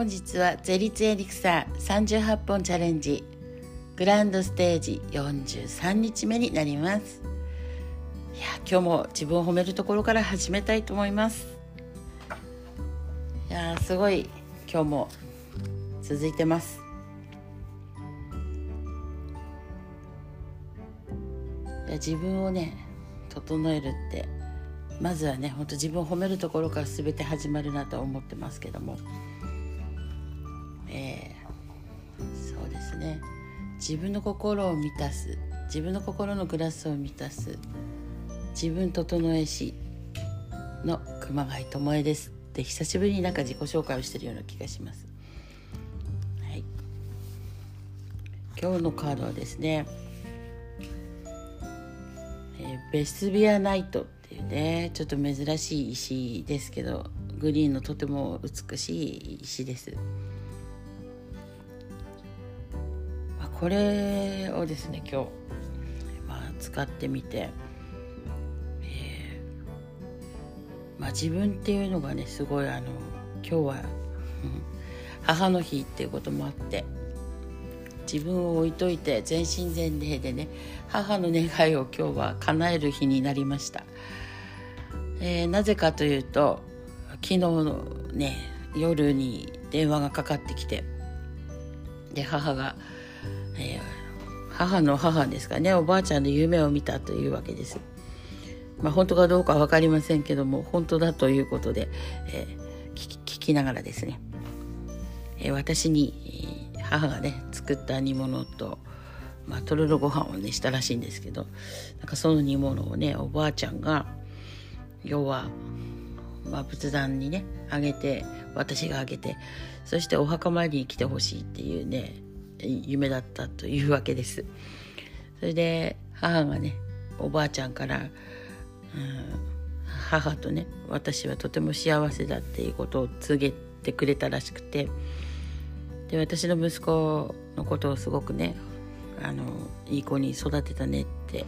本日はゼリツエリクサー38本チャレンジ。グランドステージ43日目になります。いや今日も自分を褒めるところから始めたいと思います。いやすごい今日も続いてます。いや自分をね整えるってまずはねほんと自分を褒めるところから全て始まるなと思ってますけども。自分の心を満たす自分の心のグラスを満たす自分整え師の熊谷智恵ですって久しぶりになんか自己紹介をしてるような気がします。はい、今日のカードはですね、え、ベスビアナイトっていうねちょっと珍しい石ですけどグリーンのとても美しい石です。これをですね今日、まあ、使ってみて、えー、まあ、自分っていうのがねすごいあの今日は、うん、母の日っていうこともあって自分を置いといて全身全霊でね母の願いを今日は叶える日になりました、えー、なぜかというと昨日のね夜に電話がかかってきてで母が「え、母の母ですかねおばあちゃんの夢を見たというわけです。まあ、本当かどうかは分かりませんけども本当だということで、えー、聞きながらですね、えー、私に母がね作った煮物と、まあ、とろろご飯をねしたらしいんですけどなんかその煮物をねおばあちゃんが要は、まあ、仏壇にねあげて私があげてそしてお墓参りに来てほしいっていうね夢だったというわけです。それで母がねおばあちゃんから、うん、母とね私はとても幸せだっていうことを告げてくれたらしくてで私の息子のことをすごくねあのいい子に育てたねって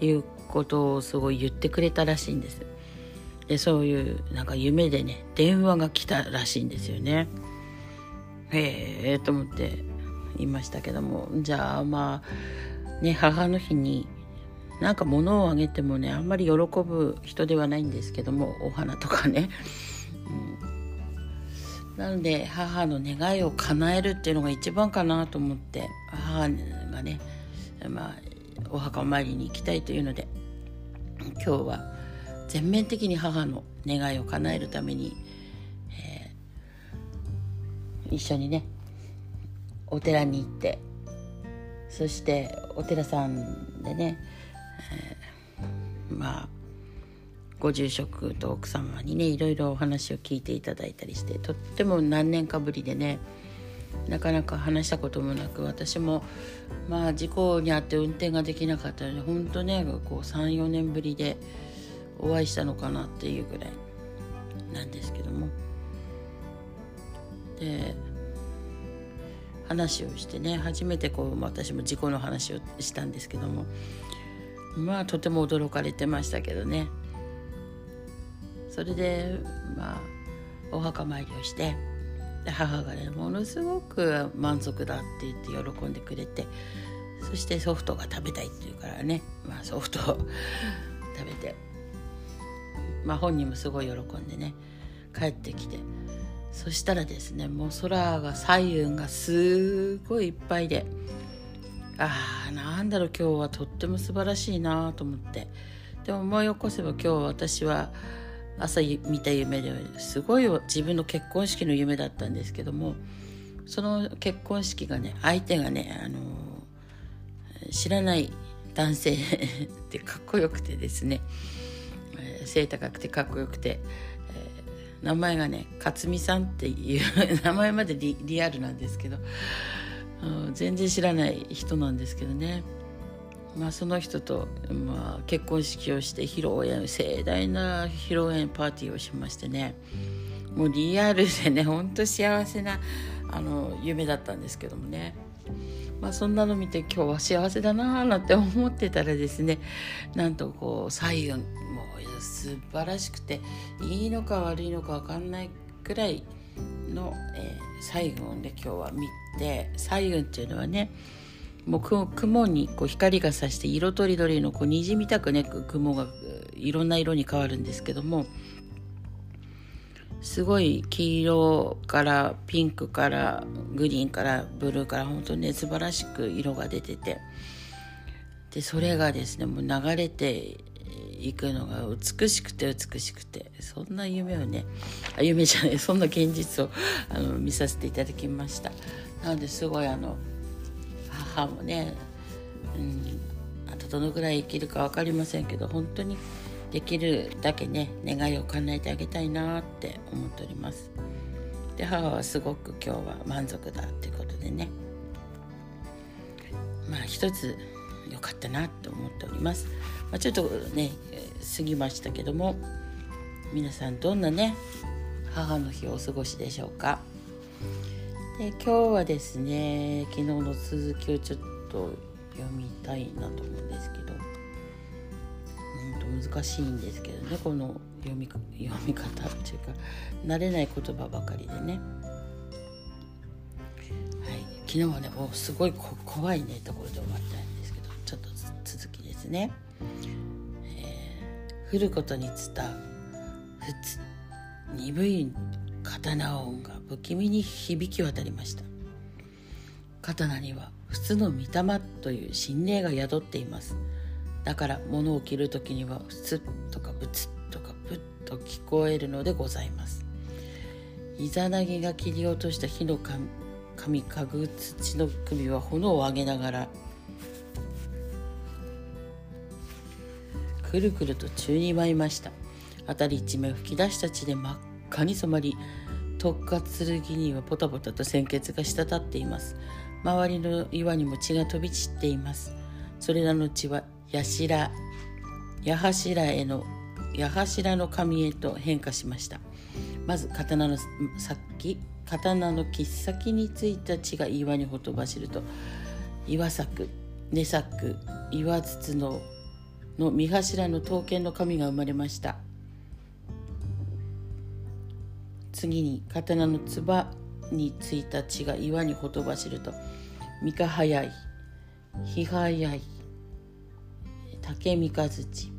いうことをすごい言ってくれたらしいんです。でそういうなんか夢でね電話が来たらしいんですよね。へえと思っていましたけどもじゃあまあね母の日になんか物をあげてもねあんまり喜ぶ人ではないんですけどもお花とかね、うん、なので母の願いを叶えるっていうのが一番かなと思って母がねまあお墓参りに行きたいというので今日は全面的に母の願いを叶えるために、えー、一緒にねお寺に行ってそしてお寺さんでね、えー、まあご住職と奥様にねいろいろお話を聞いていただいたりしてとっても何年かぶりでねなかなか話したこともなく私もまあ事故に遭って運転ができなかったので本当ねこう34年ぶりでお会いしたのかなっていうぐらいなんですけども。で話をしてね初めてこう私も事故の話をしたんですけどもまあとても驚かれてましたけどね。それでまあお墓参りをしてで母がねものすごく満足だって言って喜んでくれてそしてソフトが食べたいって言うからね、まあ、ソフトを食べてまあ本人もすごい喜んでね帰ってきてそしたらですねもう空が左右がすごいいっぱいでああなんだろう今日はとっても素晴らしいなと思って。でも思い起こせば今日私は朝見た夢ですごい自分の結婚式の夢だったんですけどもその結婚式がね相手がね、あの知らない男性 ってかっこよくてですね背高くてかっこよくて名前がね勝美さんっていう 名前までリリアルなんですけど、全然知らない人なんですけどね。まあその人と、まあ、結婚式をして披露宴盛大な披露宴パーティーをしましてね。もうリアルでねほんと幸せなあの夢だったんですけどもね。まあ、そんなの見て今日は幸せだなーなんて思ってたらですねなんとこう素晴らしくていいのか悪いのか分かんないくらいの、えー、彩雲で今日は見て彩雲っていうのはねもう雲にこう光がさして色とりどりのこう虹みたくね雲がいろんな色に変わるんですけどもすごい黄色からピンクからグリーンからブルーから本当にね素晴らしく色が出ててでそれがですねもう流れていくのが美しくて美しくてそんな夢をねあ夢じゃないそんな現実をあの見させていただきました。なのですごいあの母もね、うん、あとどのぐらい生きるか分かりませんけど本当にできるだけね願いを叶えてあげたいなって思っております。で母はすごく今日は満足だっていうことでね。まあ一つ良かったなと思っております、まあ、ちょっとね過ぎましたけども皆さんどんなね母の日をお過ごしでしょうかで今日はですね昨日の続きをちょっと読みたいなと思うんですけど難しいんですけどねこの読み読み方っていうか慣れない言葉ばかりでね。はい、昨日はねもうすごい怖いねところで終わったんですけどちょっと続きですね。降ることに伝うふつ鈍い刀音が不気味に響き渡りました。刀には普通の御霊という心霊が宿っています。だから物を切る時には「ふつ」とか「ぶつ」とか「ぶっ」と聞こえるのでございます。イザナギが切り落とした火の神かぐ土の首は炎を上げながらくるくると宙に舞いました。辺り一面吹き出した血で真っ赤に染まり特滑剣にはポタポタと鮮血が滴っています。周りの岩にも血が飛び散っています。それらの血はやしら矢柱への矢柱の紙へと変化しました。まず刀の先刀の切っ先についた血が岩にほとばしると岩作根作岩筒のの三柱の刀剣の神が生まれました。次に刀の唾についた血が岩にほとばしると三日早い日早い竹三日槌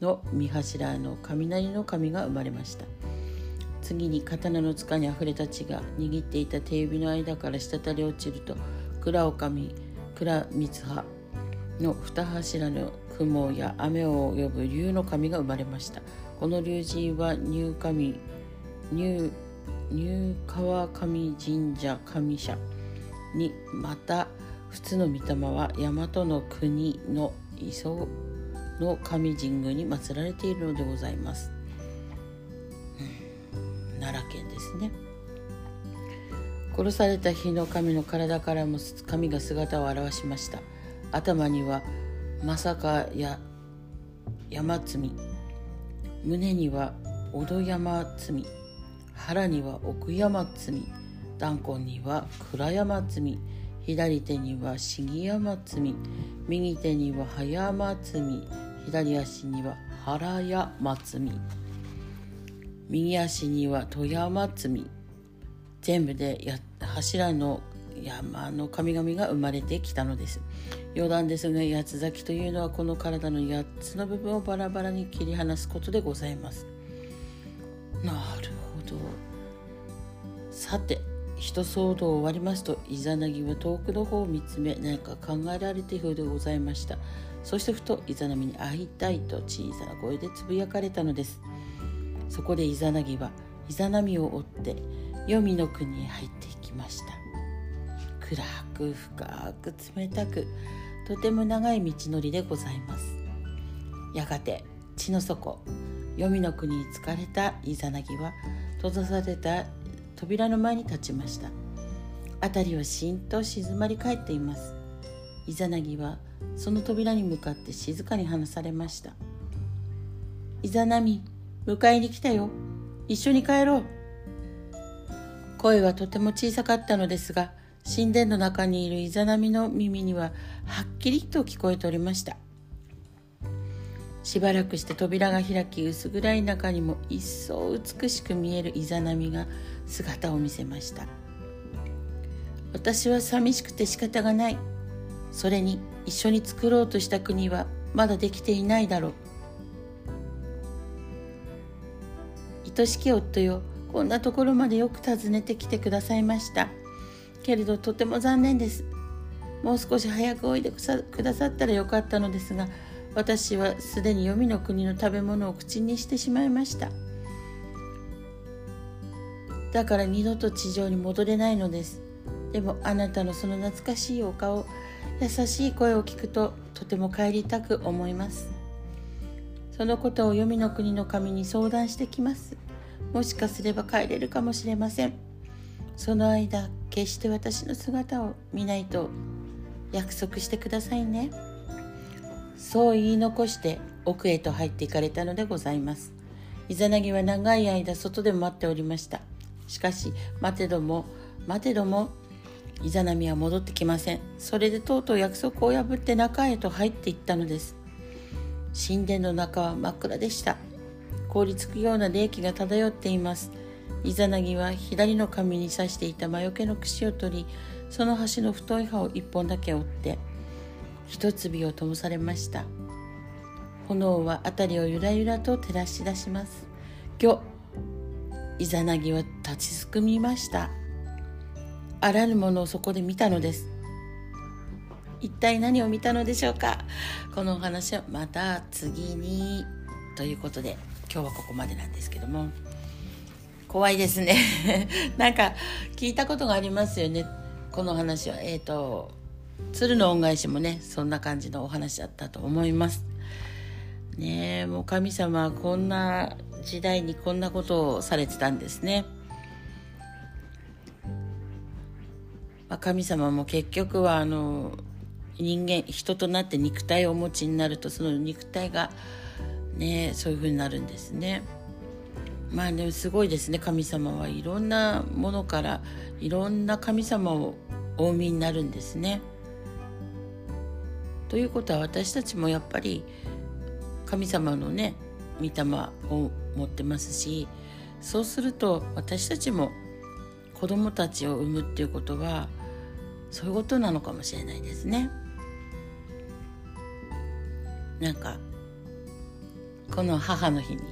の三柱の雷の神が生まれました。次に刀の塚にあふれた血が握っていた手指の間から滴り落ちると蔵女将蔵光葉の二柱の雲や雨を呼ぶ竜の神が生まれました。この竜神は入神入入川上神社神社にまた普通の御霊は大和の国の磯の神神宮に祀られているのでございます、うん、奈良県ですね。殺された日の神の体からも神が姿を現しました。頭にはまさかや山積み胸には小戸山積み腹には奥山積み弾痕には倉山積み左手には杉山積み右手には葉山積み左足には原山積み右足には富山積み全部でや柱の山の神々が生まれてきたのです。余談ですが八つ咲きというのはこの体の8つの部分をバラバラに切り離すことでございます。なるほど。さて一騒動終わりますとイザナギは遠くの方を見つめ何か考えられているようでございました。そしてふとイザナミに会いたいと小さな声でつぶやかれたのです。そこでイザナギはイザナミを追って黄泉の国へ入っていきました。暗く深く冷たくとても長い道のりでございます。やがて地の底黄泉の国に疲れたイザナギは閉ざされた扉の前に立ちました。辺りはしんと静まり返っています。イザナギはその扉に向かって静かに話されました。イザナミ迎えに来たよ。一緒に帰ろう。声はとても小さかったのですが神殿の中にいるイザナミの耳にははっきりと聞こえておりました。しばらくして扉が開き薄暗い中にも一層美しく見えるイザナミが姿を見せました。私は寂しくて仕方がない。それに一緒に作ろうとした国はまだできていないだろう。愛しき夫よこんなところまでよく訪ねてきてくださいました。けれどとても残念です。もう少し早くおいでくださったらよかったのですが私はすでに黄泉の国の食べ物を口にしてしまいました。だから二度と地上に戻れないのです。でもあなたのその懐かしいお顔優しい声を聞くととても帰りたく思います。そのことを黄泉の国の神に相談してきます。もしかすれば帰れるかもしれません。その間決して私の姿を見ないと約束してくださいね。そう言い残して奥へと入っていかれたのでございます。イザナギは長い間外で待っておりました。しかし待てども待てどもイザナミは戻ってきません。それでとうとう約束を破って中へと入っていったのです。神殿の中は真っ暗でした。凍りつくような冷気が漂っています。イザナギは左の髪に刺していた魔除けの櫛を取りその端の太い葉を一本だけ折って一粒を灯されました。炎は辺りをゆらゆらと照らし出します。今日イザナギは立ちすくみました。あらぬものをそこで見たのです。一体何を見たのでしょうか？このお話はまた次に。ということで今日はここまでなんですけども。怖いですね。なんか聞いたことがありますよね。この話は。えっ、ー、と鶴の恩返しもねそんな感じのお話だったと思います。ねえもう神様はこんな時代にこんなことをされてたんですね、まあ、神様も結局はあの人間人となって肉体をお持ちになるとその肉体がねそういう風になるんですね。まあでもすごいですね神様はいろんなものからいろんな神様をお産みになるんですね。ということは私たちもやっぱり神様のね御霊を持ってますしそうすると私たちも子供たちを産むっていうことはそういうことなのかもしれないですね。なんかこの母の日に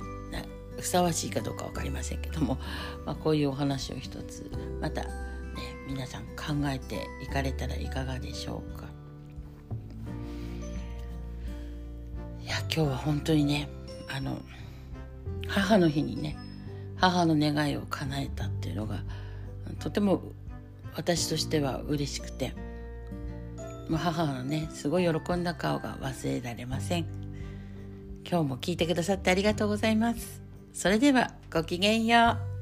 ふさわしいかどうか分かりませんけども、まあ、こういうお話を一つまたね皆さん考えていかれたらいかがでしょうかいや今日は本当にねあの母の日にね母の願いを叶えたっていうのがとても私としては嬉しくてもう母のねすごい喜んだ顔が忘れられません。今日も聞いてくださってありがとうございます。それではごきげんよう。